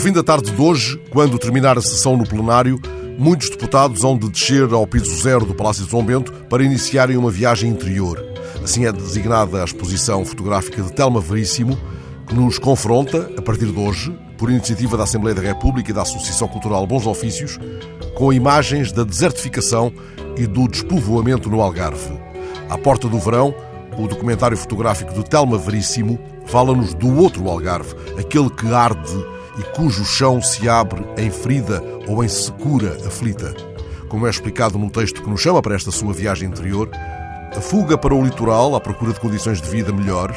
fim da tarde de hoje, quando terminar a sessão no plenário, muitos deputados hão de descer ao piso zero do Palácio de São Bento para iniciarem uma viagem interior. Assim é designada a exposição fotográfica de Telma Veríssimo, que nos confronta, a partir de hoje, por iniciativa da Assembleia da República e da Associação Cultural Bons Ofícios, com imagens da desertificação e do despovoamento no Algarve. À porta do verão, o documentário fotográfico de Telma Veríssimo fala-nos do outro Algarve, aquele que arde e cujo chão se abre em ferida ou em secura aflita. Como é explicado num texto que nos chama para esta sua viagem interior, a fuga para o litoral à procura de condições de vida melhores,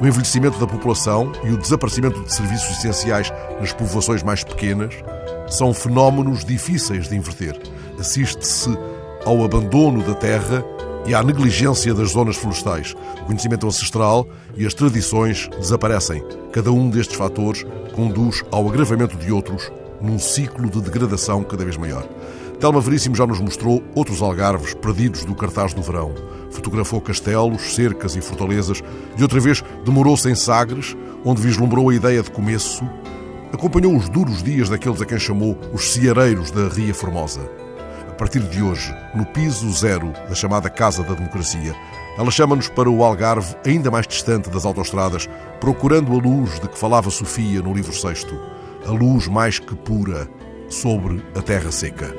o envelhecimento da população e o desaparecimento de serviços essenciais nas povoações mais pequenas são fenómenos difíceis de inverter. Assiste-se ao abandono da terra e à negligência das zonas florestais. O conhecimento ancestral e as tradições desaparecem. Cada um destes fatores conduz ao agravamento de outros num ciclo de degradação cada vez maior. Telma Veríssimo já nos mostrou outros algarves perdidos do cartaz do verão. Fotografou castelos, cercas e fortalezas e outra vez demorou-se em Sagres, onde vislumbrou a ideia de começo. Acompanhou os duros dias daqueles a quem chamou os ceareiros da Ria Formosa a partir de hoje, no piso zero da chamada Casa da Democracia. Ela chama-nos para o Algarve, ainda mais distante das autoestradas, procurando a luz de que falava Sofia no livro sexto, a luz mais que pura sobre a terra seca.